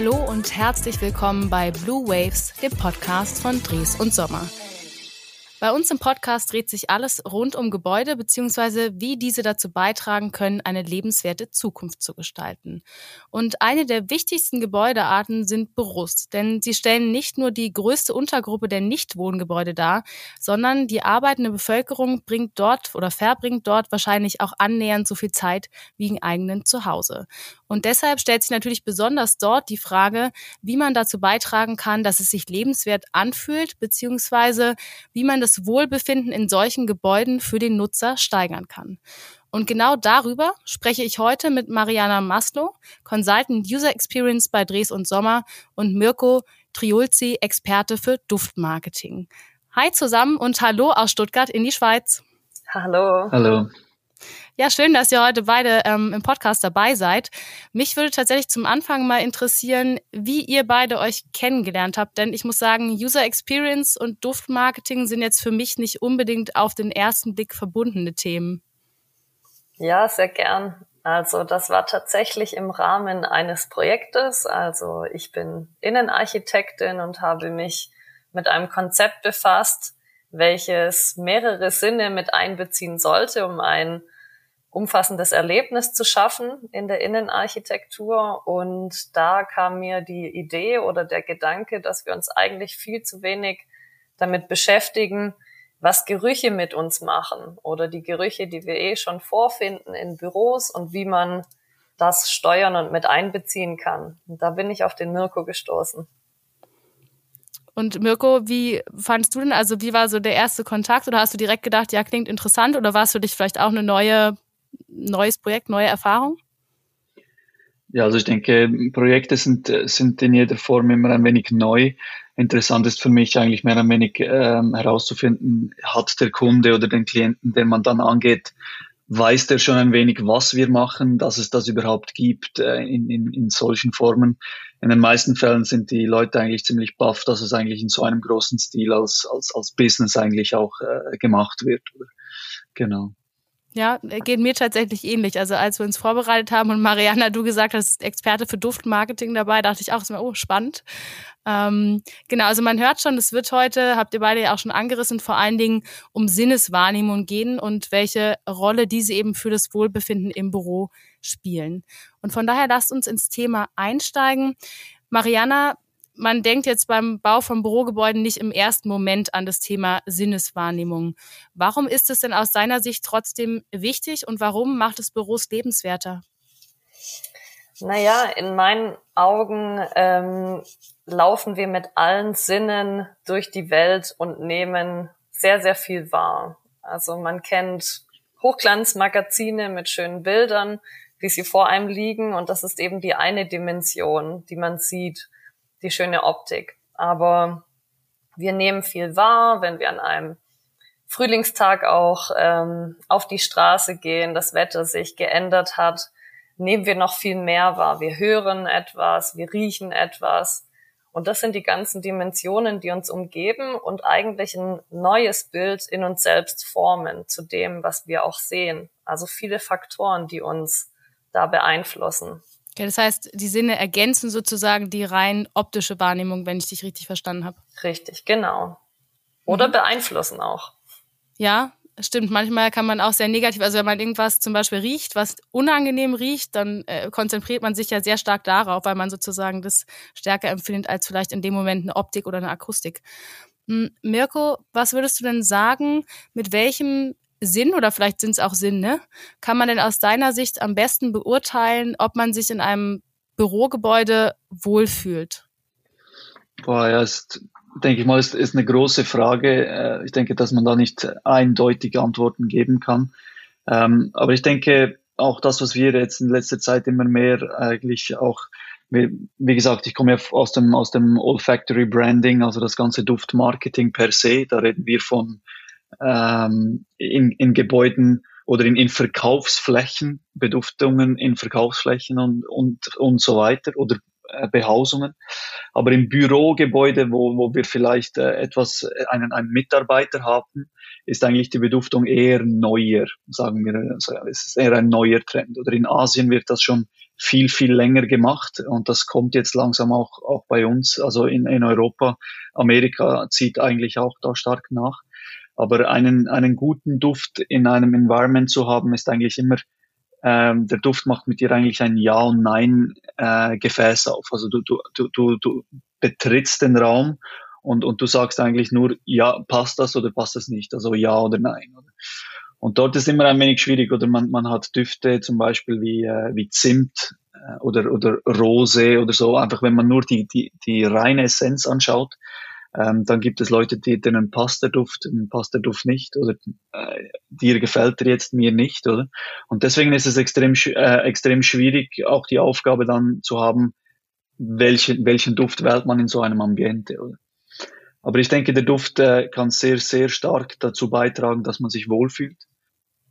Hallo und herzlich willkommen bei Blue Waves, dem Podcast von Dres und Sommer. Bei uns im Podcast dreht sich alles rund um Gebäude bzw. wie diese dazu beitragen können, eine lebenswerte Zukunft zu gestalten. Und eine der wichtigsten Gebäudearten sind Büros, denn sie stellen nicht nur die größte Untergruppe der Nichtwohngebäude dar, sondern die arbeitende Bevölkerung bringt dort oder verbringt dort wahrscheinlich auch annähernd so viel Zeit wie im eigenen Zuhause. Und deshalb stellt sich natürlich besonders dort die Frage, wie man dazu beitragen kann, dass es sich lebenswert anfühlt, beziehungsweise wie man das Wohlbefinden in solchen Gebäuden für den Nutzer steigern kann. Und genau darüber spreche ich heute mit Mariana Maslow, Consultant User Experience bei Dres und Sommer und Mirko Triulzi, Experte für Duftmarketing. Hi zusammen und hallo aus Stuttgart in die Schweiz. Hallo. Hallo. Ja, schön, dass ihr heute beide ähm, im Podcast dabei seid. Mich würde tatsächlich zum Anfang mal interessieren, wie ihr beide euch kennengelernt habt. Denn ich muss sagen, User Experience und Duftmarketing sind jetzt für mich nicht unbedingt auf den ersten Blick verbundene Themen. Ja, sehr gern. Also das war tatsächlich im Rahmen eines Projektes. Also ich bin Innenarchitektin und habe mich mit einem Konzept befasst, welches mehrere Sinne mit einbeziehen sollte, um ein umfassendes Erlebnis zu schaffen in der Innenarchitektur. Und da kam mir die Idee oder der Gedanke, dass wir uns eigentlich viel zu wenig damit beschäftigen, was Gerüche mit uns machen oder die Gerüche, die wir eh schon vorfinden in Büros und wie man das steuern und mit einbeziehen kann. Und da bin ich auf den Mirko gestoßen. Und Mirko, wie fandst du denn, also wie war so der erste Kontakt oder hast du direkt gedacht, ja, klingt interessant oder war es für dich vielleicht auch eine neue neues Projekt, neue Erfahrung? Ja, also ich denke, Projekte sind, sind in jeder Form immer ein wenig neu. Interessant ist für mich eigentlich mehr ein wenig ähm, herauszufinden, hat der Kunde oder den Klienten, den man dann angeht, weiß der schon ein wenig, was wir machen, dass es das überhaupt gibt äh, in, in, in solchen Formen. In den meisten Fällen sind die Leute eigentlich ziemlich baff, dass es eigentlich in so einem großen Stil als, als, als Business eigentlich auch äh, gemacht wird. Genau. Ja, geht mir tatsächlich ähnlich. Also als wir uns vorbereitet haben und Mariana, du gesagt hast, Experte für Duftmarketing dabei, dachte ich auch, oh, spannend. Ähm, genau, also man hört schon, es wird heute, habt ihr beide ja auch schon angerissen, vor allen Dingen um Sinneswahrnehmung gehen und welche Rolle diese eben für das Wohlbefinden im Büro spielen. Und von daher lasst uns ins Thema einsteigen. Mariana, man denkt jetzt beim Bau von Bürogebäuden nicht im ersten Moment an das Thema Sinneswahrnehmung. Warum ist es denn aus deiner Sicht trotzdem wichtig und warum macht es Büros lebenswerter? Naja, in meinen Augen ähm, laufen wir mit allen Sinnen durch die Welt und nehmen sehr, sehr viel wahr. Also man kennt Hochglanzmagazine mit schönen Bildern, wie sie vor einem liegen und das ist eben die eine Dimension, die man sieht die schöne Optik. Aber wir nehmen viel wahr, wenn wir an einem Frühlingstag auch ähm, auf die Straße gehen, das Wetter sich geändert hat, nehmen wir noch viel mehr wahr. Wir hören etwas, wir riechen etwas. Und das sind die ganzen Dimensionen, die uns umgeben und eigentlich ein neues Bild in uns selbst formen zu dem, was wir auch sehen. Also viele Faktoren, die uns da beeinflussen. Ja, das heißt, die Sinne ergänzen sozusagen die rein optische Wahrnehmung, wenn ich dich richtig verstanden habe. Richtig, genau. Oder mhm. beeinflussen auch. Ja, stimmt. Manchmal kann man auch sehr negativ, also wenn man irgendwas zum Beispiel riecht, was unangenehm riecht, dann äh, konzentriert man sich ja sehr stark darauf, weil man sozusagen das stärker empfindet als vielleicht in dem Moment eine Optik oder eine Akustik. Hm, Mirko, was würdest du denn sagen, mit welchem Sinn oder vielleicht sind es auch Sinne, kann man denn aus deiner Sicht am besten beurteilen, ob man sich in einem Bürogebäude wohlfühlt? Boah, ja, ist, denke ich mal, ist, ist eine große Frage. Äh, ich denke, dass man da nicht eindeutige Antworten geben kann. Ähm, aber ich denke, auch das, was wir jetzt in letzter Zeit immer mehr eigentlich auch wie, wie gesagt, ich komme ja aus dem, aus dem Olfactory Branding, also das ganze Duftmarketing per se. Da reden wir von ähm, in, in Gebäuden oder in, in Verkaufsflächen, Beduftungen in Verkaufsflächen und, und, und so weiter oder äh, Behausungen. Aber im Bürogebäude, wo, wo wir vielleicht äh, etwas, äh, einen, einen Mitarbeiter haben, ist eigentlich die Beduftung eher neuer, sagen wir. Also es ist eher ein neuer Trend. Oder in Asien wird das schon viel, viel länger gemacht und das kommt jetzt langsam auch, auch bei uns, also in, in Europa. Amerika zieht eigentlich auch da stark nach. Aber einen, einen guten Duft in einem Environment zu haben, ist eigentlich immer, ähm, der Duft macht mit dir eigentlich ein Ja und Nein äh, Gefäß auf. Also du, du, du, du, du betrittst den Raum und, und du sagst eigentlich nur, ja, passt das oder passt das nicht? Also ja oder nein. Oder? Und dort ist immer ein wenig schwierig, oder man, man hat Düfte zum Beispiel wie, äh, wie Zimt äh, oder, oder Rose oder so, einfach wenn man nur die, die, die reine Essenz anschaut, ähm, dann gibt es Leute, die, denen passt der Duft, denen passt der Duft nicht oder äh, dir gefällt er jetzt, mir nicht, oder? Und deswegen ist es extrem, äh, extrem schwierig, auch die Aufgabe dann zu haben, welchen, welchen Duft wählt man in so einem Ambiente, oder? Aber ich denke, der Duft äh, kann sehr, sehr stark dazu beitragen, dass man sich wohlfühlt.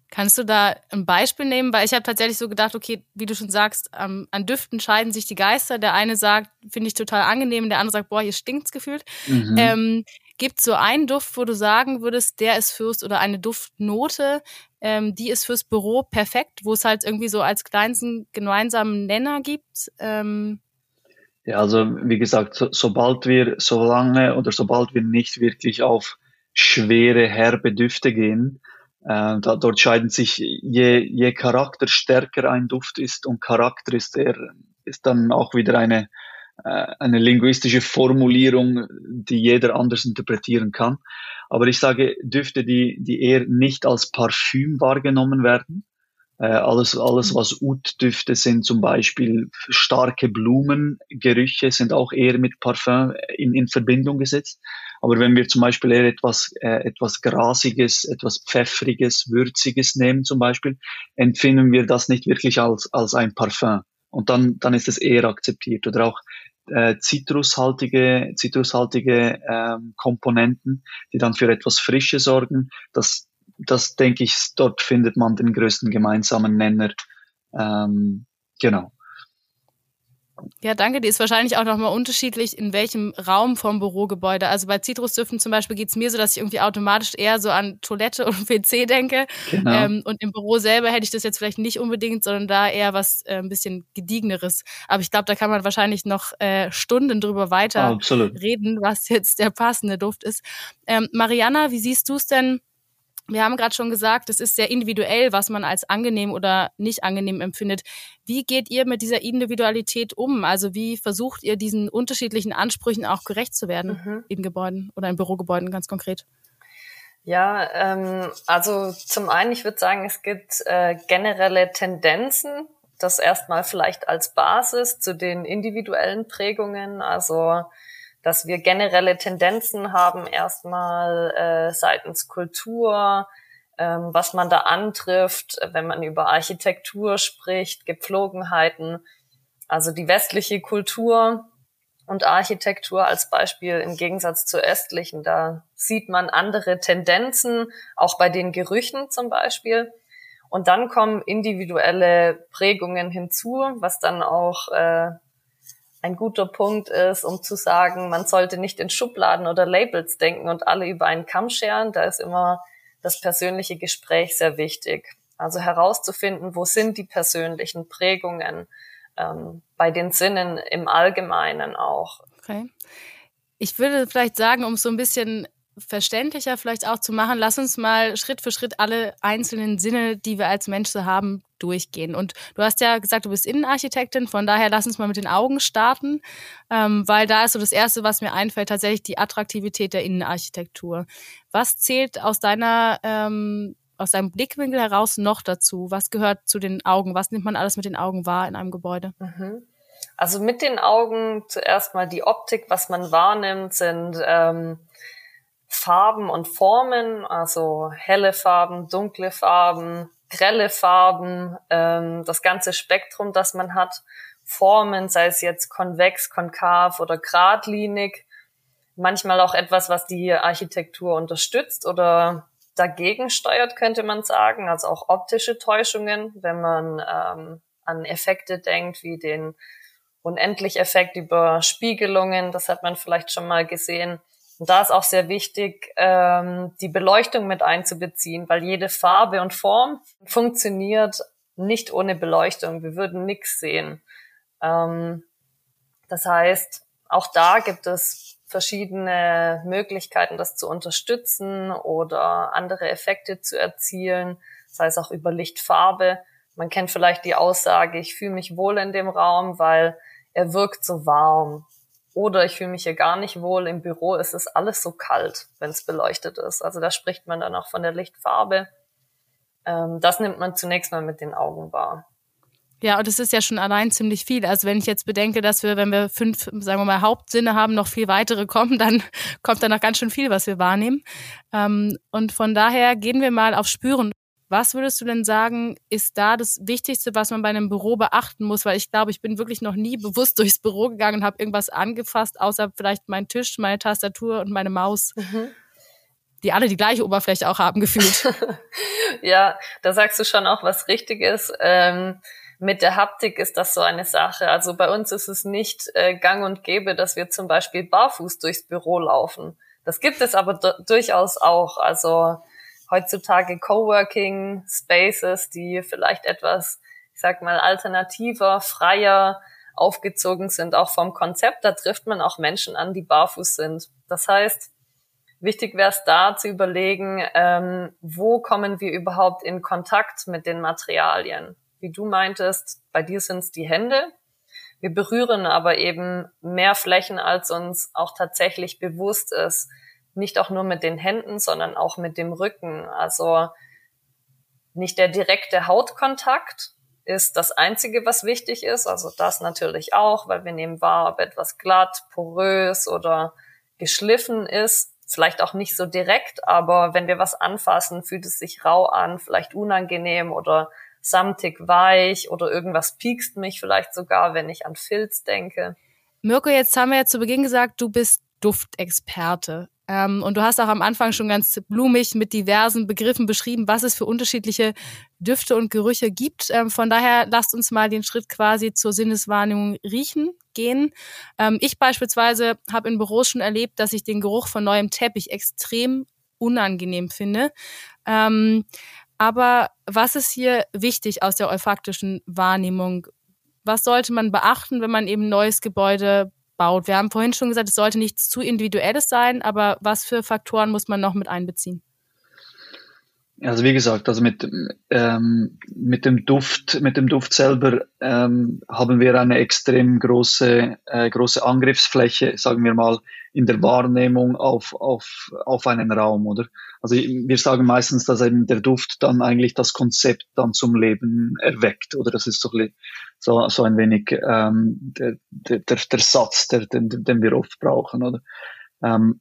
Kannst du da ein Beispiel nehmen? Weil ich habe tatsächlich so gedacht, okay, wie du schon sagst, ähm, an Düften scheiden sich die Geister. Der eine sagt, finde ich total angenehm, der andere sagt, boah, hier stinkt's gefühlt. Mhm. Ähm, Gibt so einen Duft, wo du sagen würdest, der ist fürs oder eine Duftnote, ähm, die ist fürs Büro perfekt, wo es halt irgendwie so als kleinsten gemeinsamen Nenner gibt? Ähm ja, also wie gesagt, so, sobald wir, solange oder sobald wir nicht wirklich auf schwere, herbe Düfte gehen, äh, da, dort scheiden sich, je, je charakterstärker ein Duft ist und Charakter ist der, ist dann auch wieder eine, äh, eine linguistische Formulierung, die jeder anders interpretieren kann. Aber ich sage Düfte, die, die eher nicht als Parfüm wahrgenommen werden. Äh, alles, alles, was Oud-Düfte sind, zum Beispiel starke Blumengerüche, sind auch eher mit Parfüm in, in Verbindung gesetzt. Aber wenn wir zum Beispiel eher etwas, äh, etwas Grasiges, etwas Pfeffriges, Würziges nehmen zum Beispiel, empfinden wir das nicht wirklich als, als ein Parfum. Und dann, dann ist es eher akzeptiert. Oder auch äh, zitrushaltige, zitrushaltige ähm, Komponenten, die dann für etwas Frische sorgen. Das, das denke ich, dort findet man den größten gemeinsamen Nenner. Ähm, genau. Ja, danke. Die ist wahrscheinlich auch nochmal unterschiedlich, in welchem Raum vom Bürogebäude. Also bei Zitrusdüften zum Beispiel geht's mir so, dass ich irgendwie automatisch eher so an Toilette und PC denke. Genau. Ähm, und im Büro selber hätte ich das jetzt vielleicht nicht unbedingt, sondern da eher was äh, ein bisschen gediegeneres. Aber ich glaube, da kann man wahrscheinlich noch äh, Stunden drüber weiter Absolut. reden, was jetzt der passende Duft ist. Ähm, Mariana, wie siehst du es denn? Wir haben gerade schon gesagt, es ist sehr individuell, was man als angenehm oder nicht angenehm empfindet. Wie geht ihr mit dieser Individualität um? Also wie versucht ihr diesen unterschiedlichen Ansprüchen auch gerecht zu werden mhm. in Gebäuden oder in Bürogebäuden ganz konkret? Ja, ähm, also zum einen, ich würde sagen, es gibt äh, generelle Tendenzen, das erstmal vielleicht als Basis zu den individuellen Prägungen. Also dass wir generelle Tendenzen haben, erstmal äh, seitens Kultur, ähm, was man da antrifft, wenn man über Architektur spricht, Gepflogenheiten, also die westliche Kultur und Architektur als Beispiel im Gegensatz zur östlichen, da sieht man andere Tendenzen, auch bei den Gerüchen zum Beispiel. Und dann kommen individuelle Prägungen hinzu, was dann auch äh, ein guter Punkt ist, um zu sagen, man sollte nicht in Schubladen oder Labels denken und alle über einen Kamm scheren. Da ist immer das persönliche Gespräch sehr wichtig. Also herauszufinden, wo sind die persönlichen Prägungen ähm, bei den Sinnen im Allgemeinen auch. Okay. Ich würde vielleicht sagen, um so ein bisschen verständlicher vielleicht auch zu machen, lass uns mal Schritt für Schritt alle einzelnen Sinne, die wir als Menschen haben, durchgehen. Und du hast ja gesagt, du bist Innenarchitektin, von daher lass uns mal mit den Augen starten, ähm, weil da ist so das Erste, was mir einfällt, tatsächlich die Attraktivität der Innenarchitektur. Was zählt aus deiner ähm, aus deinem Blickwinkel heraus noch dazu? Was gehört zu den Augen? Was nimmt man alles mit den Augen wahr in einem Gebäude? Mhm. Also mit den Augen zuerst mal die Optik, was man wahrnimmt, sind ähm, Farben und Formen, also helle Farben, dunkle Farben, grelle Farben, ähm, das ganze Spektrum, das man hat, Formen, sei es jetzt konvex, konkav oder geradlinig, manchmal auch etwas, was die Architektur unterstützt oder dagegen steuert, könnte man sagen, also auch optische Täuschungen, wenn man ähm, an Effekte denkt, wie den Unendlich-Effekt über Spiegelungen, das hat man vielleicht schon mal gesehen, Und da ist auch sehr wichtig, ähm, die Beleuchtung mit einzubeziehen, weil jede Farbe und Form funktioniert nicht ohne Beleuchtung. Wir würden nichts sehen. Ähm, das heißt, auch da gibt es verschiedene Möglichkeiten, das zu unterstützen oder andere Effekte zu erzielen, sei es auch über Lichtfarbe. Man kennt vielleicht die Aussage, ich fühle mich wohl in dem Raum, weil er wirkt so warm. Oder ich fühle mich hier gar nicht wohl. Im Büro ist es alles so kalt, wenn es beleuchtet ist. Also da spricht man dann auch von der Lichtfarbe. Ähm, das nimmt man zunächst mal mit den Augen wahr. Ja, und es ist ja schon allein ziemlich viel. Also wenn ich jetzt bedenke, dass wir, wenn wir fünf, sagen wir mal, Hauptsinne haben, noch viel weitere kommen, dann kommt da noch ganz schön viel, was wir wahrnehmen. Ähm, und von daher gehen wir mal auf Spüren. Was würdest du denn sagen, ist da das Wichtigste, was man bei einem Büro beachten muss? Weil ich glaube, ich bin wirklich noch nie bewusst durchs Büro gegangen und habe irgendwas angefasst, außer vielleicht mein Tisch, meine Tastatur und meine Maus. Mhm. Die alle die gleiche Oberfläche auch haben gefühlt. ja, da sagst du schon auch was Richtiges. Ähm mit der Haptik ist das so eine Sache. Also bei uns ist es nicht äh, gang und gäbe, dass wir zum Beispiel barfuß durchs Büro laufen. Das gibt es aber durchaus auch. Also heutzutage Coworking Spaces, die vielleicht etwas, ich sag mal, alternativer, freier aufgezogen sind, auch vom Konzept. Da trifft man auch Menschen an, die barfuß sind. Das heißt, wichtig wäre es da zu überlegen, ähm, wo kommen wir überhaupt in Kontakt mit den Materialien wie du meintest, bei dir sind es die Hände. Wir berühren aber eben mehr Flächen, als uns auch tatsächlich bewusst ist. Nicht auch nur mit den Händen, sondern auch mit dem Rücken. Also nicht der direkte Hautkontakt ist das Einzige, was wichtig ist. Also das natürlich auch, weil wir nehmen wahr, ob etwas glatt, porös oder geschliffen ist. Vielleicht auch nicht so direkt, aber wenn wir was anfassen, fühlt es sich rau an, vielleicht unangenehm oder samtig weich oder irgendwas piekst mich vielleicht sogar, wenn ich an Filz denke. Mirko, jetzt haben wir ja zu Beginn gesagt, du bist Duftexperte. Ähm, und du hast auch am Anfang schon ganz blumig mit diversen Begriffen beschrieben, was es für unterschiedliche Düfte und Gerüche gibt. Ähm, von daher lasst uns mal den Schritt quasi zur Sinneswahrnehmung riechen gehen. Ähm, ich beispielsweise habe in Büros schon erlebt, dass ich den Geruch von neuem Teppich extrem unangenehm finde. Ähm, aber was ist hier wichtig aus der olfaktischen Wahrnehmung? Was sollte man beachten, wenn man eben neues Gebäude baut? Wir haben vorhin schon gesagt, es sollte nichts zu individuelles sein, aber was für Faktoren muss man noch mit einbeziehen? Also wie gesagt, also mit, ähm, mit dem Duft, mit dem Duft selber ähm, haben wir eine extrem große, äh, große Angriffsfläche, sagen wir mal, in der Wahrnehmung auf, auf, auf einen Raum, oder? Also wir sagen meistens, dass eben der Duft dann eigentlich das Konzept dann zum Leben erweckt, oder? Das ist so, so, so ein wenig ähm, der, der, der Satz, der, den, den wir oft brauchen, oder? Ähm,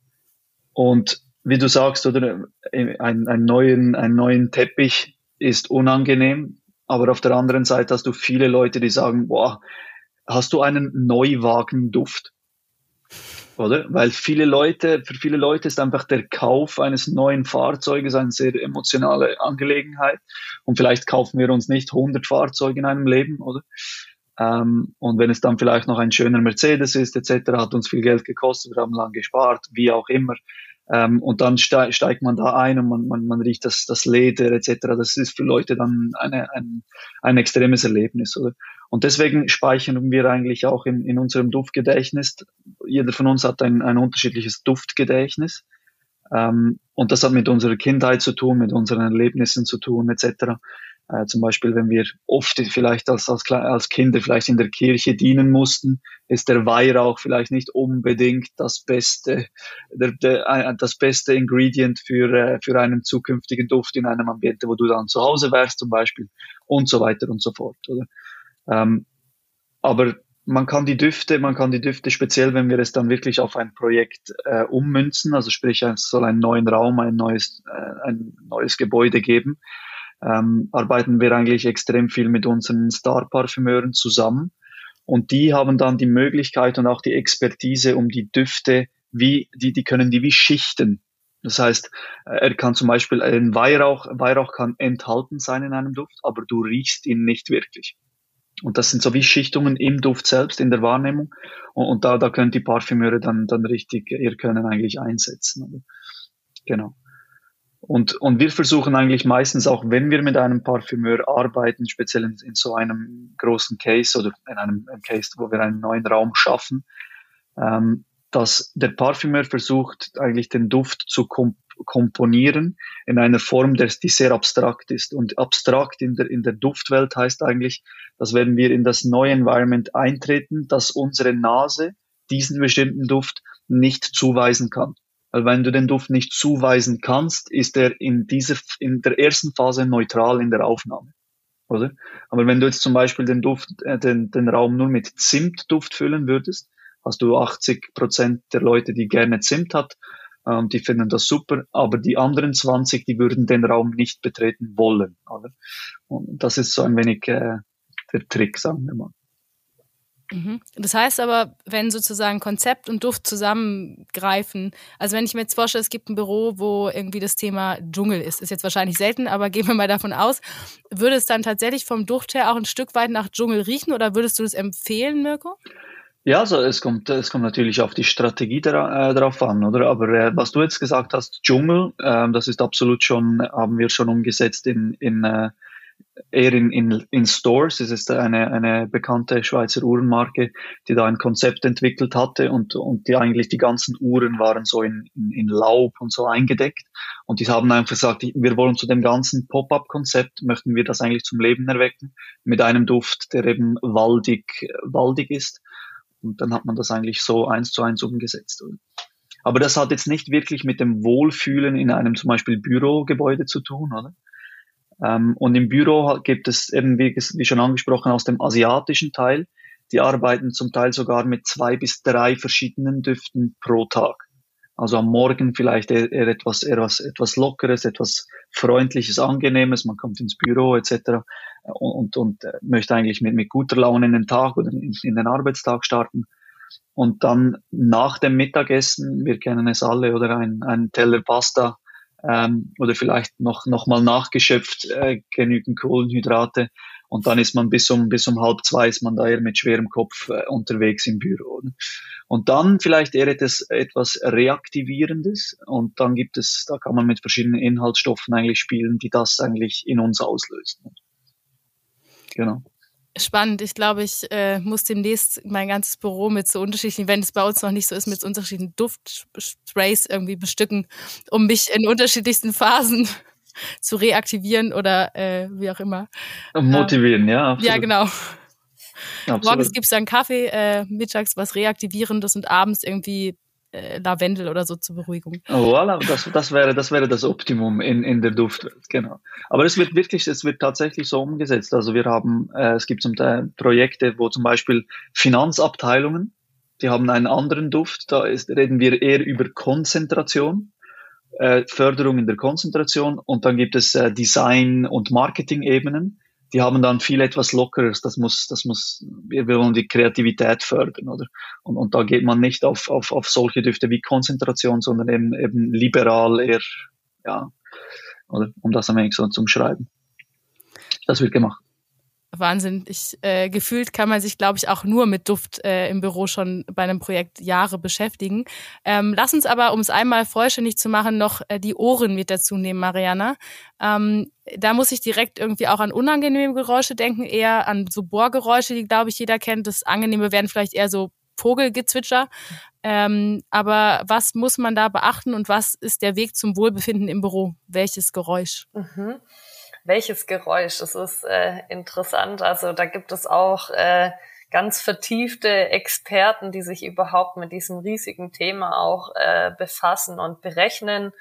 und wie du sagst, oder ein, ein, neuen, einen neuen Teppich ist unangenehm, aber auf der anderen Seite hast du viele Leute, die sagen, boah, hast du einen Neuwagenduft? Oder? Weil viele Leute, für viele Leute ist einfach der Kauf eines neuen Fahrzeuges eine sehr emotionale Angelegenheit. Und vielleicht kaufen wir uns nicht 100 Fahrzeuge in einem Leben, oder? Ähm, und wenn es dann vielleicht noch ein schöner Mercedes ist, etc., hat uns viel Geld gekostet, wir haben lang gespart, wie auch immer, ähm, und dann ste steigt man da ein und man, man, man riecht das, das Leder etc. Das ist für Leute dann eine, ein, ein extremes Erlebnis. Oder? Und deswegen speichern wir eigentlich auch in, in unserem Duftgedächtnis. Jeder von uns hat ein, ein unterschiedliches Duftgedächtnis. Ähm, und das hat mit unserer Kindheit zu tun, mit unseren Erlebnissen zu tun etc. Äh, zum Beispiel, wenn wir oft vielleicht als, als, als Kinder vielleicht in der Kirche dienen mussten, ist der Weihrauch vielleicht nicht unbedingt das beste, der, der, äh, das beste Ingredient für, äh, für einen zukünftigen Duft in einem Ambiente, wo du dann zu Hause wärst zum Beispiel und so weiter und so fort. Oder? Ähm, aber man kann die Düfte, man kann die Düfte speziell, wenn wir es dann wirklich auf ein Projekt äh, ummünzen, also sprich, es soll einen neuen Raum, ein neues, äh, ein neues Gebäude geben, ähm, arbeiten wir eigentlich extrem viel mit unseren Star-Parfümeuren zusammen. Und die haben dann die Möglichkeit und auch die Expertise, um die Düfte wie, die, die können die wie schichten. Das heißt, äh, er kann zum Beispiel ein Weihrauch, Weihrauch kann enthalten sein in einem Duft, aber du riechst ihn nicht wirklich. Und das sind so wie Schichtungen im Duft selbst, in der Wahrnehmung. Und, und da, da können die Parfümeure dann, dann richtig ihr Können eigentlich einsetzen. Genau. Und, und wir versuchen eigentlich meistens auch, wenn wir mit einem Parfümeur arbeiten, speziell in, in so einem großen Case oder in einem Case, wo wir einen neuen Raum schaffen, ähm, dass der Parfümeur versucht, eigentlich den Duft zu komp komponieren in einer Form, die sehr abstrakt ist. Und abstrakt in der, in der Duftwelt heißt eigentlich, dass wenn wir in das neue Environment eintreten, dass unsere Nase diesen bestimmten Duft nicht zuweisen kann. Weil wenn du den Duft nicht zuweisen kannst, ist er in dieser, in der ersten Phase neutral in der Aufnahme. Oder? Aber wenn du jetzt zum Beispiel den Duft, äh, den, den Raum nur mit Zimtduft füllen würdest, hast du 80 Prozent der Leute, die gerne Zimt hat, ähm, die finden das super, aber die anderen 20, die würden den Raum nicht betreten wollen. Oder? Und das ist so ein wenig äh, der Trick, sagen wir mal. Mhm. Das heißt aber, wenn sozusagen Konzept und Duft zusammengreifen, also wenn ich mir jetzt vorstelle, es gibt ein Büro, wo irgendwie das Thema Dschungel ist, ist jetzt wahrscheinlich selten, aber gehen wir mal davon aus, würde es dann tatsächlich vom Duft her auch ein Stück weit nach Dschungel riechen oder würdest du das empfehlen, Mirko? Ja, also es kommt, es kommt natürlich auf die Strategie dra äh, drauf an, oder? Aber äh, was du jetzt gesagt hast, Dschungel, äh, das ist absolut schon, haben wir schon umgesetzt in, in äh, eher in, in, in Stores. Es ist eine, eine bekannte Schweizer Uhrenmarke, die da ein Konzept entwickelt hatte und, und die eigentlich die ganzen Uhren waren so in, in, in Laub und so eingedeckt. Und die haben einfach gesagt, wir wollen zu dem ganzen Pop-up-Konzept, möchten wir das eigentlich zum Leben erwecken, mit einem Duft, der eben waldig, waldig ist. Und dann hat man das eigentlich so eins zu eins umgesetzt. Aber das hat jetzt nicht wirklich mit dem Wohlfühlen in einem zum Beispiel Bürogebäude zu tun, oder? Ähm, und im Büro gibt es eben, wie, schon angesprochen, aus dem asiatischen Teil, die arbeiten zum Teil sogar mit zwei bis drei verschiedenen Düften pro Tag. Also am Morgen vielleicht eher etwas, eher was, etwas Lockeres, etwas Freundliches, Angenehmes. Man kommt ins Büro etc. und, und, und äh, möchte eigentlich mit, mit guter Laune in den Tag oder in, in den Arbeitstag starten. Und dann nach dem Mittagessen, wir kennen es alle, oder ein, ein Teller Pasta ähm, oder vielleicht noch, noch mal nachgeschöpft, äh, genügend Kohlenhydrate. Und dann ist man bis um, bis um halb zwei ist man da eher mit schwerem Kopf äh, unterwegs im Büro. Und dann vielleicht eher etwas, etwas Reaktivierendes. Und dann gibt es, da kann man mit verschiedenen Inhaltsstoffen eigentlich spielen, die das eigentlich in uns auslösen. Genau. Spannend. Ich glaube, ich äh, muss demnächst mein ganzes Büro mit so unterschiedlichen, wenn es bei uns noch nicht so ist, mit so unterschiedlichen Duftsprays irgendwie bestücken, um mich in unterschiedlichsten Phasen zu reaktivieren oder äh, wie auch immer. Motivieren, ja. Absolut. Ja, genau. Absolut. Morgens gibt es dann Kaffee, äh, mittags was Reaktivierendes und abends irgendwie äh, Lavendel oder so zur Beruhigung. Oh, voilà, das, das, wäre, das wäre das Optimum in, in der Duftwelt, genau. Aber es wird wirklich, es wird tatsächlich so umgesetzt. Also wir haben, äh, es gibt zum Teil Projekte, wo zum Beispiel Finanzabteilungen, die haben einen anderen Duft, da ist, reden wir eher über Konzentration. Äh, Förderung in der Konzentration und dann gibt es äh, Design- und Marketing-Ebenen die haben dann viel etwas Lockeres. Das muss, das muss, wir wollen die Kreativität fördern, oder? Und, und da geht man nicht auf, auf, auf solche Düfte wie Konzentration, sondern eben, eben liberal eher, ja, oder? Um das am Ende so zu schreiben. Das wird gemacht. Wahnsinn. Ich, äh, gefühlt kann man sich, glaube ich, auch nur mit Duft äh, im Büro schon bei einem Projekt Jahre beschäftigen. Ähm, lass uns aber, um es einmal vollständig zu machen, noch äh, die Ohren mit dazu nehmen, Mariana. Ähm, da muss ich direkt irgendwie auch an unangenehme Geräusche denken, eher an so Bohrgeräusche, die, glaube ich, jeder kennt. Das Angenehme werden vielleicht eher so Vogelgezwitscher. Ähm, aber was muss man da beachten und was ist der Weg zum Wohlbefinden im Büro? Welches Geräusch? Mhm welches Geräusch. Das ist äh, interessant. Also da gibt es auch äh, ganz vertiefte Experten, die sich überhaupt mit diesem riesigen Thema auch äh, befassen und berechnen,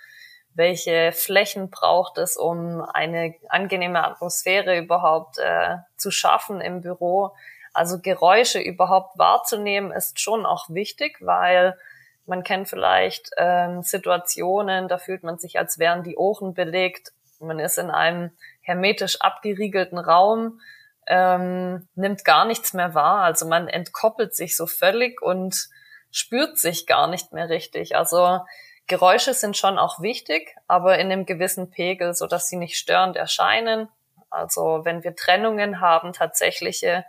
welche Flächen braucht es, um eine angenehme Atmosphäre überhaupt äh, zu schaffen im Büro. Also Geräusche überhaupt wahrzunehmen ist schon auch wichtig, weil man kennt vielleicht ähm, Situationen, da fühlt man sich, als wären die Ohren belegt. Man ist in einem hermetisch abgeriegelten Raum, ähm, nimmt gar nichts mehr wahr. Also man entkoppelt sich so völlig und spürt sich gar nicht mehr richtig. Also Geräusche sind schon auch wichtig, aber in einem gewissen Pegel, so dass sie nicht störend erscheinen. Also wenn wir Trennungen haben, tatsächliche,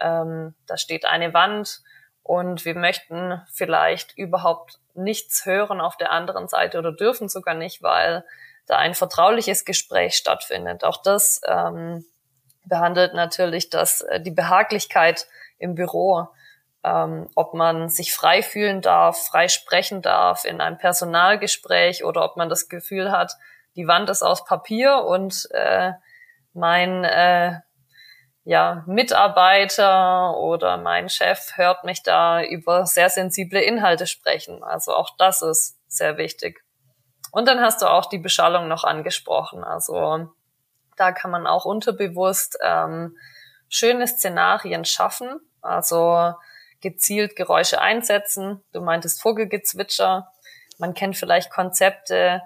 ähm, da steht eine Wand und wir möchten vielleicht überhaupt nichts hören auf der anderen Seite oder dürfen sogar nicht, weil da ein vertrauliches Gespräch stattfindet. Auch das ähm, behandelt natürlich das, äh, die Behaglichkeit im Büro, ähm, ob man sich frei fühlen darf, frei sprechen darf in einem Personalgespräch oder ob man das Gefühl hat, die Wand ist aus Papier und äh, mein äh, ja, Mitarbeiter oder mein Chef hört mich da über sehr sensible Inhalte sprechen. Also auch das ist sehr wichtig. Und dann hast du auch die Beschallung noch angesprochen. Also da kann man auch unterbewusst ähm, schöne Szenarien schaffen. Also gezielt Geräusche einsetzen. Du meintest Vogelgezwitscher. Man kennt vielleicht Konzepte,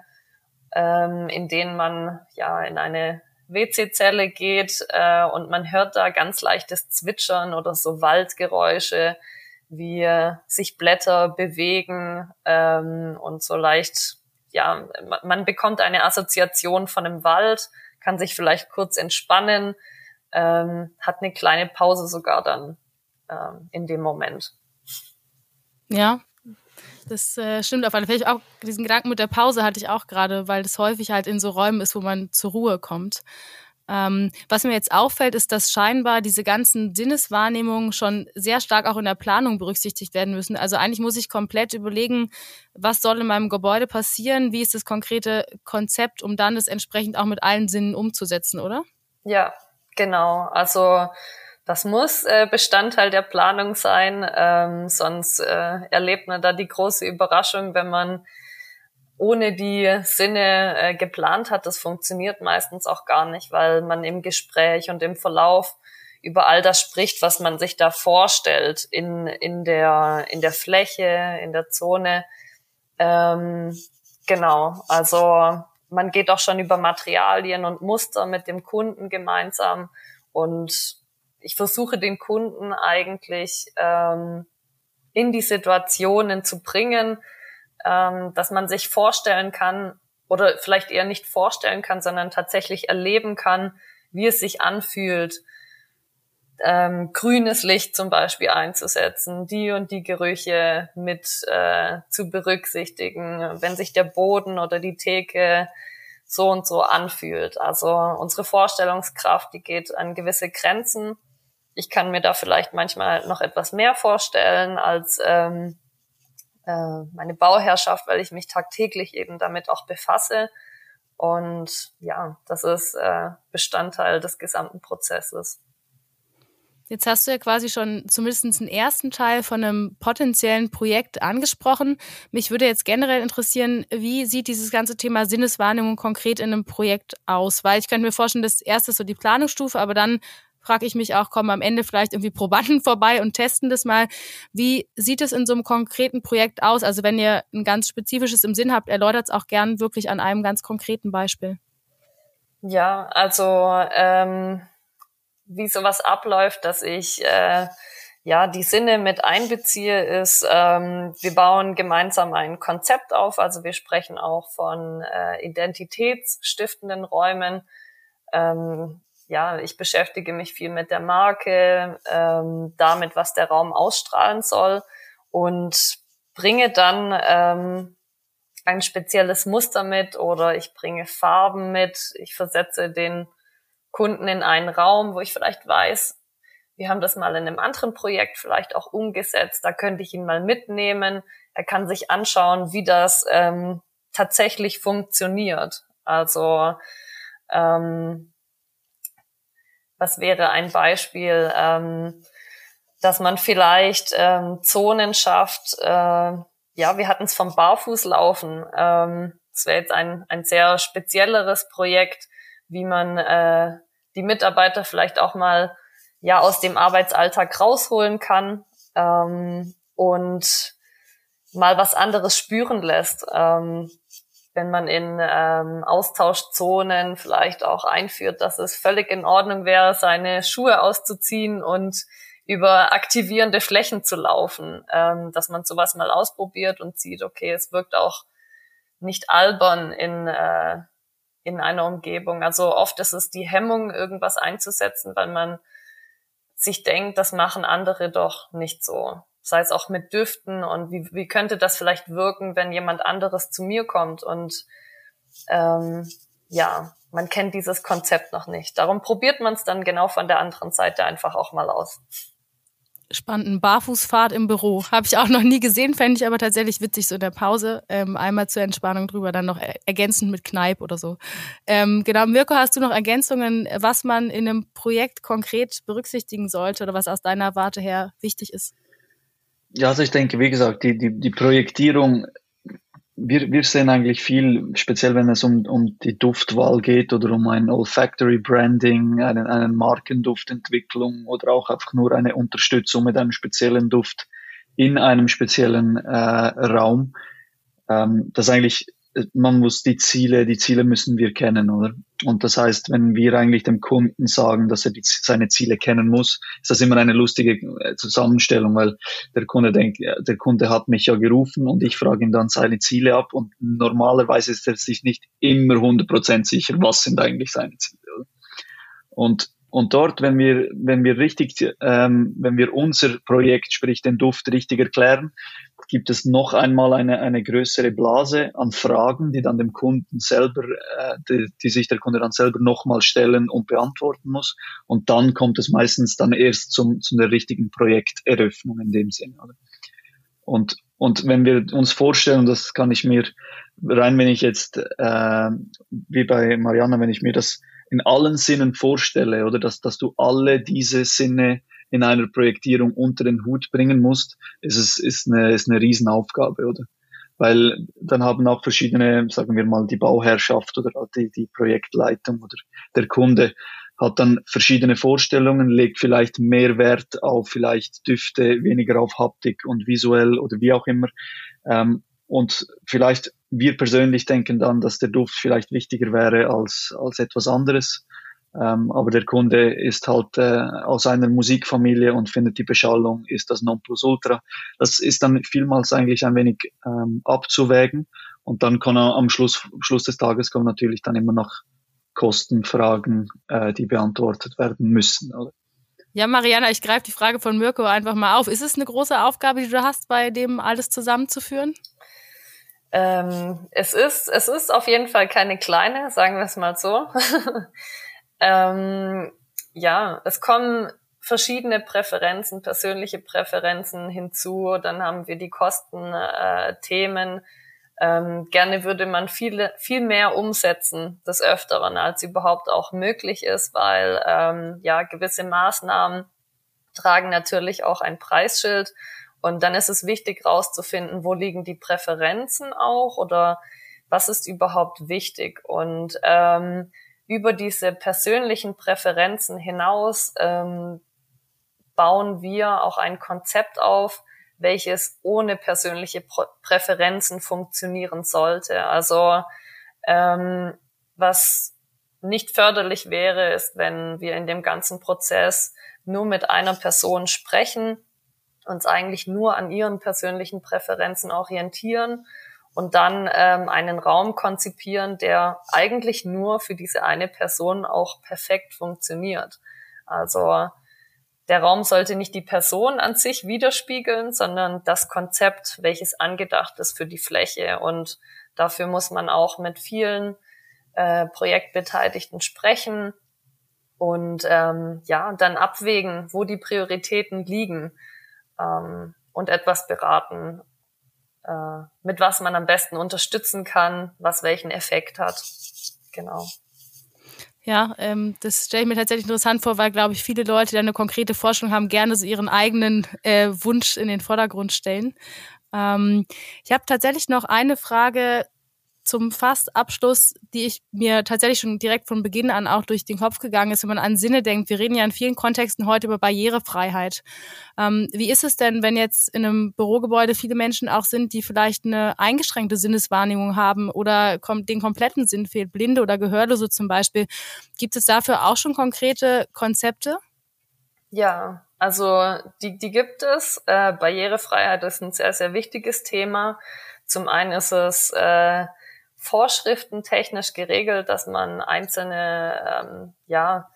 ähm, in denen man ja in eine WC-Zelle geht äh, und man hört da ganz leichtes Zwitschern oder so Waldgeräusche, wie äh, sich Blätter bewegen ähm, und so leicht, ja, man bekommt eine Assoziation von einem Wald, kann sich vielleicht kurz entspannen, ähm, hat eine kleine Pause sogar dann ähm, in dem Moment. Ja, das äh, stimmt auf alle Fälle. Auch diesen Gedanken mit der Pause hatte ich auch gerade, weil das häufig halt in so Räumen ist, wo man zur Ruhe kommt. Ähm, was mir jetzt auffällt, ist, dass scheinbar diese ganzen Sinneswahrnehmungen schon sehr stark auch in der Planung berücksichtigt werden müssen. Also eigentlich muss ich komplett überlegen, was soll in meinem Gebäude passieren, wie ist das konkrete Konzept, um dann das entsprechend auch mit allen Sinnen umzusetzen, oder? Ja, genau. Also das muss äh, Bestandteil der Planung sein, ähm, sonst äh, erlebt man da die große Überraschung, wenn man ohne die Sinne äh, geplant hat. Das funktioniert meistens auch gar nicht, weil man im Gespräch und im Verlauf über all das spricht, was man sich da vorstellt in, in, der, in der Fläche, in der Zone. Ähm, genau, also man geht auch schon über Materialien und Muster mit dem Kunden gemeinsam und ich versuche den Kunden eigentlich ähm, in die Situationen zu bringen, ähm, dass man sich vorstellen kann oder vielleicht eher nicht vorstellen kann, sondern tatsächlich erleben kann, wie es sich anfühlt, ähm, grünes Licht zum Beispiel einzusetzen, die und die Gerüche mit äh, zu berücksichtigen, wenn sich der Boden oder die Theke so und so anfühlt. Also unsere Vorstellungskraft, die geht an gewisse Grenzen ich kann mir da vielleicht manchmal noch etwas mehr vorstellen als ähm, äh, meine Bauherrschaft, weil ich mich tagtäglich eben damit auch befasse. Und ja, das ist äh, Bestandteil des gesamten Prozesses. Jetzt hast du ja quasi schon zumindest einen ersten Teil von einem potenziellen Projekt angesprochen. Mich würde jetzt generell interessieren, wie sieht dieses ganze Thema Sinneswahrnehmung konkret in einem Projekt aus? Weil ich könnte mir vorstellen, das erste ist so die Planungsstufe, aber dann frage ich mich auch, kommen am Ende vielleicht irgendwie Probanden vorbei und testen das mal. Wie sieht es in so einem konkreten Projekt aus? Also wenn ihr ein ganz spezifisches im Sinn habt, erläutert es auch gern wirklich an einem ganz konkreten Beispiel. Ja, also ähm, wie sowas abläuft, dass ich äh, ja die Sinne mit einbeziehe, ist, ähm, wir bauen gemeinsam ein Konzept auf. Also wir sprechen auch von äh, identitätsstiftenden Räumen. Ähm, ja, ich beschäftige mich viel mit der Marke, ähm, damit, was der Raum ausstrahlen soll und bringe dann ähm, ein spezielles Muster mit oder ich bringe Farben mit. Ich versetze den Kunden in einen Raum, wo ich vielleicht weiß, wir haben das mal in einem anderen Projekt vielleicht auch umgesetzt. Da könnte ich ihn mal mitnehmen. Er kann sich anschauen, wie das ähm, tatsächlich funktioniert. Also ähm, was wäre ein Beispiel, ähm, dass man vielleicht ähm, Zonen schafft. Äh, ja, wir hatten es vom Barfußlaufen. Ähm, das wäre jetzt ein, ein sehr spezielleres Projekt, wie man äh, die Mitarbeiter vielleicht auch mal ja aus dem Arbeitsalltag rausholen kann ähm, und mal was anderes spüren lässt. Ähm, wenn man in ähm, Austauschzonen vielleicht auch einführt, dass es völlig in Ordnung wäre, seine Schuhe auszuziehen und über aktivierende Flächen zu laufen, ähm, dass man sowas mal ausprobiert und sieht, okay, es wirkt auch nicht albern in, äh, in einer Umgebung. Also oft ist es die Hemmung, irgendwas einzusetzen, weil man sich denkt, das machen andere doch nicht so. Sei es auch mit Düften und wie, wie könnte das vielleicht wirken, wenn jemand anderes zu mir kommt und ähm, ja, man kennt dieses Konzept noch nicht. Darum probiert man es dann genau von der anderen Seite einfach auch mal aus spannenden Barfußfahrt im Büro. Habe ich auch noch nie gesehen, fände ich aber tatsächlich witzig, so in der Pause. Ähm, einmal zur Entspannung drüber, dann noch ergänzend mit Kneipp oder so. Ähm, genau, Mirko, hast du noch Ergänzungen, was man in einem Projekt konkret berücksichtigen sollte oder was aus deiner Warte her wichtig ist? Ja, also ich denke, wie gesagt, die, die, die Projektierung wir, wir sehen eigentlich viel, speziell wenn es um, um die Duftwahl geht oder um ein Olfactory Branding, eine, eine Markenduftentwicklung oder auch einfach nur eine Unterstützung mit einem speziellen Duft in einem speziellen äh, Raum, ähm, dass eigentlich man muss die Ziele, die Ziele müssen wir kennen, oder? Und das heißt, wenn wir eigentlich dem Kunden sagen, dass er die, seine Ziele kennen muss, ist das immer eine lustige äh, Zusammenstellung, weil der Kunde denkt, der Kunde hat mich ja gerufen und ich frage ihn dann seine Ziele ab und normalerweise ist er sich nicht immer 100% sicher, was sind eigentlich seine Ziele, oder? Und und dort, wenn wir, wenn wir richtig, ähm, wenn wir unser Projekt, sprich den Duft richtig erklären, gibt es noch einmal eine, eine größere Blase an Fragen, die dann dem Kunden selber, äh, die, die sich der Kunde dann selber nochmal stellen und beantworten muss. Und dann kommt es meistens dann erst zum, zu der richtigen Projekteröffnung in dem Sinne. Oder? Und, und wenn wir uns vorstellen, das kann ich mir rein, wenn ich jetzt, äh, wie bei Marianne, wenn ich mir das in allen Sinnen vorstelle, oder dass, dass du alle diese Sinne in einer Projektierung unter den Hut bringen musst, ist es ist eine, ist eine Riesenaufgabe, oder? Weil dann haben auch verschiedene, sagen wir mal, die Bauherrschaft oder die, die Projektleitung oder der Kunde hat dann verschiedene Vorstellungen, legt vielleicht mehr Wert auf vielleicht Düfte, weniger auf Haptik und visuell oder wie auch immer. Ähm, und vielleicht wir persönlich denken dann, dass der Duft vielleicht wichtiger wäre als, als etwas anderes. Ähm, aber der Kunde ist halt äh, aus einer Musikfamilie und findet die Beschallung ist das Nonplusultra. Das ist dann vielmals eigentlich ein wenig ähm, abzuwägen und dann kann er am Schluss, Schluss des Tages kommen natürlich dann immer noch Kostenfragen, äh, die beantwortet werden müssen. Oder? Ja, Mariana, ich greife die Frage von Mirko einfach mal auf. Ist es eine große Aufgabe, die du hast, bei dem alles zusammenzuführen? Ähm, es ist, es ist auf jeden Fall keine kleine, sagen wir es mal so. Ähm, ja, es kommen verschiedene Präferenzen, persönliche Präferenzen hinzu. Dann haben wir die Kostenthemen. Äh, ähm, gerne würde man viele, viel mehr umsetzen des Öfteren, als überhaupt auch möglich ist, weil ähm, ja gewisse Maßnahmen tragen natürlich auch ein Preisschild. Und dann ist es wichtig herauszufinden, wo liegen die Präferenzen auch oder was ist überhaupt wichtig. Und ähm, über diese persönlichen Präferenzen hinaus ähm, bauen wir auch ein Konzept auf, welches ohne persönliche Präferenzen funktionieren sollte. Also ähm, was nicht förderlich wäre, ist, wenn wir in dem ganzen Prozess nur mit einer Person sprechen, uns eigentlich nur an ihren persönlichen Präferenzen orientieren und dann ähm, einen Raum konzipieren, der eigentlich nur für diese eine Person auch perfekt funktioniert. Also der Raum sollte nicht die Person an sich widerspiegeln, sondern das Konzept, welches angedacht ist für die Fläche. Und dafür muss man auch mit vielen äh, Projektbeteiligten sprechen und ähm, ja, dann abwägen, wo die Prioritäten liegen ähm, und etwas beraten äh, mit was man am besten unterstützen kann, was welchen Effekt hat. Genau. Ja, ähm, das stelle ich mir tatsächlich interessant vor, weil, glaube ich, viele Leute, die eine konkrete Forschung haben, gerne so ihren eigenen äh, Wunsch in den Vordergrund stellen. Ähm, ich habe tatsächlich noch eine Frage zum Fastabschluss, die ich mir tatsächlich schon direkt von Beginn an auch durch den Kopf gegangen ist, wenn man an Sinne denkt. Wir reden ja in vielen Kontexten heute über Barrierefreiheit. Ähm, wie ist es denn, wenn jetzt in einem Bürogebäude viele Menschen auch sind, die vielleicht eine eingeschränkte Sinneswahrnehmung haben oder den kompletten Sinn fehlt, Blinde oder Gehörlose zum Beispiel? Gibt es dafür auch schon konkrete Konzepte? Ja, also die, die gibt es. Äh, Barrierefreiheit ist ein sehr, sehr wichtiges Thema. Zum einen ist es äh, Vorschriften technisch geregelt, dass man einzelne ähm, ja,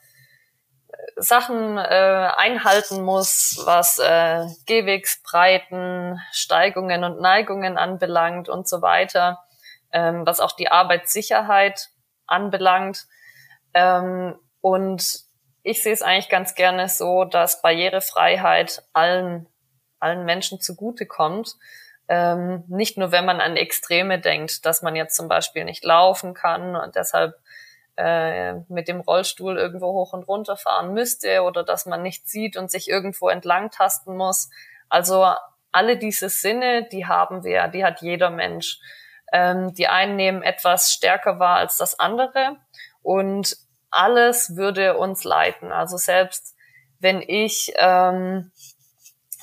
Sachen äh, einhalten muss, was äh, Gehwegsbreiten, Steigungen und Neigungen anbelangt und so weiter, ähm, was auch die Arbeitssicherheit anbelangt. Ähm, und ich sehe es eigentlich ganz gerne so, dass Barrierefreiheit allen, allen Menschen zugutekommt. Ähm, nicht nur, wenn man an Extreme denkt, dass man jetzt zum Beispiel nicht laufen kann und deshalb äh, mit dem Rollstuhl irgendwo hoch und runter fahren müsste oder dass man nicht sieht und sich irgendwo entlang tasten muss. Also alle diese Sinne, die haben wir, die hat jeder Mensch. Ähm, die einen nehmen etwas stärker wahr als das andere und alles würde uns leiten. Also selbst wenn ich ähm,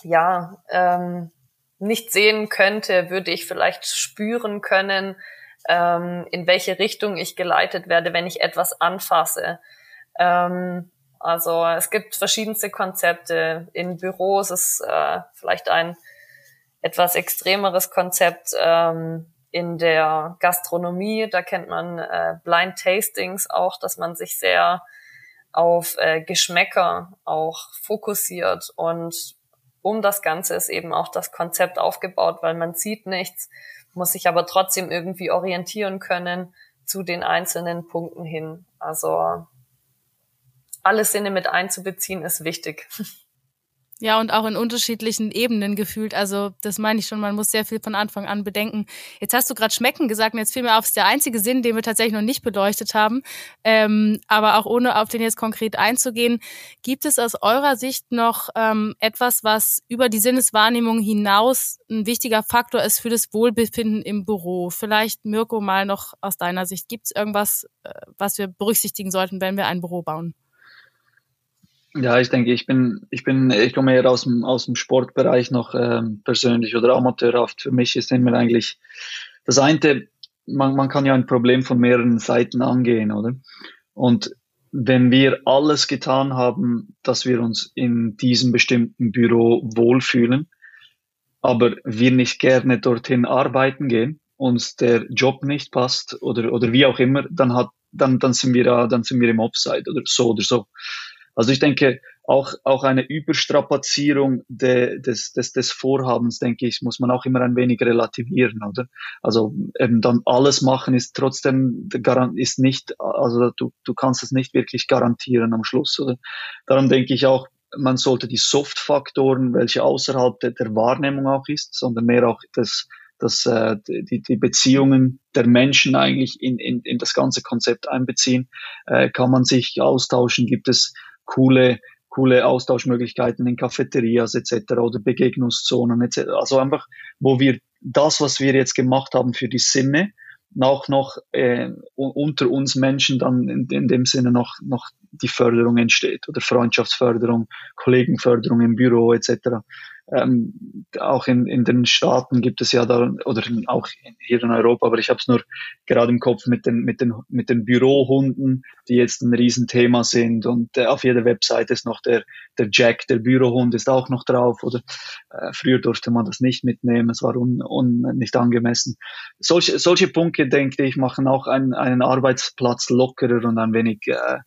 ja ähm, nicht sehen könnte, würde ich vielleicht spüren können, ähm, in welche Richtung ich geleitet werde, wenn ich etwas anfasse. Ähm, also es gibt verschiedenste Konzepte. In Büros ist äh, vielleicht ein etwas extremeres Konzept ähm, in der Gastronomie. Da kennt man äh, Blind Tastings auch, dass man sich sehr auf äh, Geschmäcker auch fokussiert und um das Ganze ist eben auch das Konzept aufgebaut, weil man sieht nichts, muss sich aber trotzdem irgendwie orientieren können zu den einzelnen Punkten hin. Also alle Sinne mit einzubeziehen ist wichtig. Ja, und auch in unterschiedlichen Ebenen gefühlt. Also das meine ich schon, man muss sehr viel von Anfang an bedenken. Jetzt hast du gerade Schmecken gesagt und jetzt fiel mir auf, ist der einzige Sinn, den wir tatsächlich noch nicht beleuchtet haben. Ähm, aber auch ohne auf den jetzt konkret einzugehen, gibt es aus eurer Sicht noch ähm, etwas, was über die Sinneswahrnehmung hinaus ein wichtiger Faktor ist für das Wohlbefinden im Büro? Vielleicht, Mirko, mal noch aus deiner Sicht. Gibt es irgendwas, äh, was wir berücksichtigen sollten, wenn wir ein Büro bauen? Ja, ich denke, ich bin, ich bin, ich komme eher aus dem, aus dem Sportbereich noch ähm, persönlich oder amateurhaft. Für mich ist immer eigentlich das eine, man, man kann ja ein Problem von mehreren Seiten angehen, oder? Und wenn wir alles getan haben, dass wir uns in diesem bestimmten Büro wohlfühlen, aber wir nicht gerne dorthin arbeiten gehen, uns der Job nicht passt oder, oder wie auch immer, dann hat, dann, dann sind wir, dann sind wir im Offside oder so oder so. Also ich denke, auch, auch eine Überstrapazierung de, des, des, des Vorhabens, denke ich, muss man auch immer ein wenig relativieren, oder? Also eben dann alles machen ist trotzdem, ist nicht, also du, du kannst es nicht wirklich garantieren am Schluss, oder? Darum denke ich auch, man sollte die Soft-Faktoren, welche außerhalb der, der Wahrnehmung auch ist, sondern mehr auch das, das, äh, die, die Beziehungen der Menschen eigentlich in, in, in das ganze Konzept einbeziehen. Äh, kann man sich austauschen? Gibt es coole, coole Austauschmöglichkeiten in Cafeterias etc. oder Begegnungszonen etc. Also einfach, wo wir das, was wir jetzt gemacht haben für die Sinne, auch noch äh, unter uns Menschen dann in, in dem Sinne noch, noch die Förderung entsteht oder Freundschaftsförderung, Kollegenförderung im Büro etc. Ähm, auch in, in den Staaten gibt es ja da, oder auch hier in Europa, aber ich habe es nur gerade im Kopf mit den, mit, den, mit den Bürohunden, die jetzt ein Riesenthema sind. Und äh, auf jeder Webseite ist noch der, der Jack, der Bürohund, ist auch noch drauf. Oder äh, früher durfte man das nicht mitnehmen, es war un, un, nicht angemessen. Solche, solche Punkte, denke ich, machen auch einen, einen Arbeitsplatz lockerer und ein wenig äh,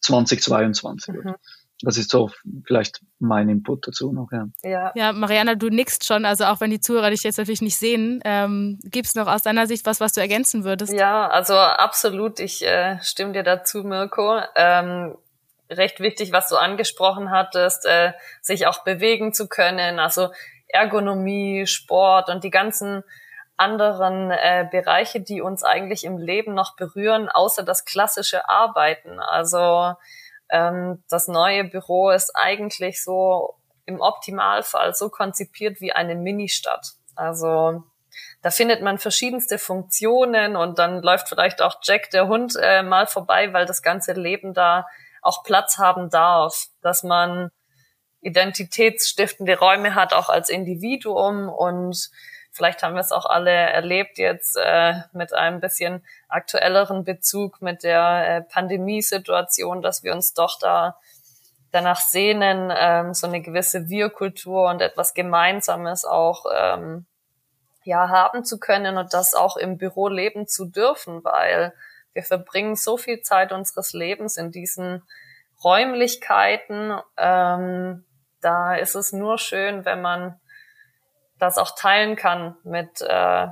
2022. Mhm. Das ist so vielleicht mein Input dazu noch, ja. Ja, ja Mariana, du nickst schon, also auch wenn die Zuhörer dich jetzt natürlich nicht sehen, ähm, gibt es noch aus deiner Sicht was, was du ergänzen würdest? Ja, also absolut, ich äh, stimme dir dazu, Mirko. Ähm, recht wichtig, was du angesprochen hattest, äh, sich auch bewegen zu können, also Ergonomie, Sport und die ganzen anderen äh, Bereiche, die uns eigentlich im Leben noch berühren, außer das klassische Arbeiten. Also ähm, das neue Büro ist eigentlich so im Optimalfall so konzipiert wie eine Ministadt. Also da findet man verschiedenste Funktionen und dann läuft vielleicht auch Jack der Hund äh, mal vorbei, weil das ganze Leben da auch Platz haben darf, dass man identitätsstiftende Räume hat, auch als Individuum und Vielleicht haben wir es auch alle erlebt jetzt äh, mit einem bisschen aktuelleren Bezug mit der äh, Pandemiesituation, dass wir uns doch da danach sehnen, ähm, so eine gewisse Wir-Kultur und etwas Gemeinsames auch ähm, ja haben zu können und das auch im Büro leben zu dürfen, weil wir verbringen so viel Zeit unseres Lebens in diesen Räumlichkeiten. Ähm, da ist es nur schön, wenn man das auch teilen kann mit äh,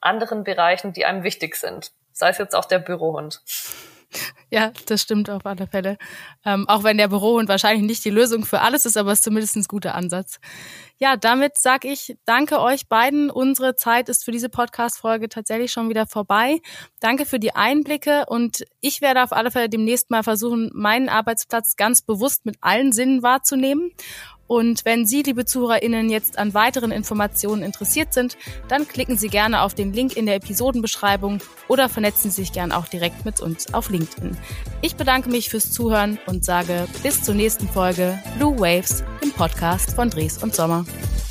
anderen Bereichen, die einem wichtig sind. Sei es jetzt auch der Bürohund. Ja, das stimmt auf alle Fälle. Ähm, auch wenn der Bürohund wahrscheinlich nicht die Lösung für alles ist, aber es ist zumindest ein guter Ansatz. Ja, damit sage ich danke euch beiden. Unsere Zeit ist für diese Podcast-Folge tatsächlich schon wieder vorbei. Danke für die Einblicke und ich werde auf alle Fälle demnächst mal versuchen, meinen Arbeitsplatz ganz bewusst mit allen Sinnen wahrzunehmen und wenn Sie, liebe ZuhörerInnen, jetzt an weiteren Informationen interessiert sind, dann klicken Sie gerne auf den Link in der Episodenbeschreibung oder vernetzen Sie sich gerne auch direkt mit uns auf LinkedIn. Ich bedanke mich fürs Zuhören und sage bis zur nächsten Folge Blue Waves, im Podcast von Dres und Sommer. now.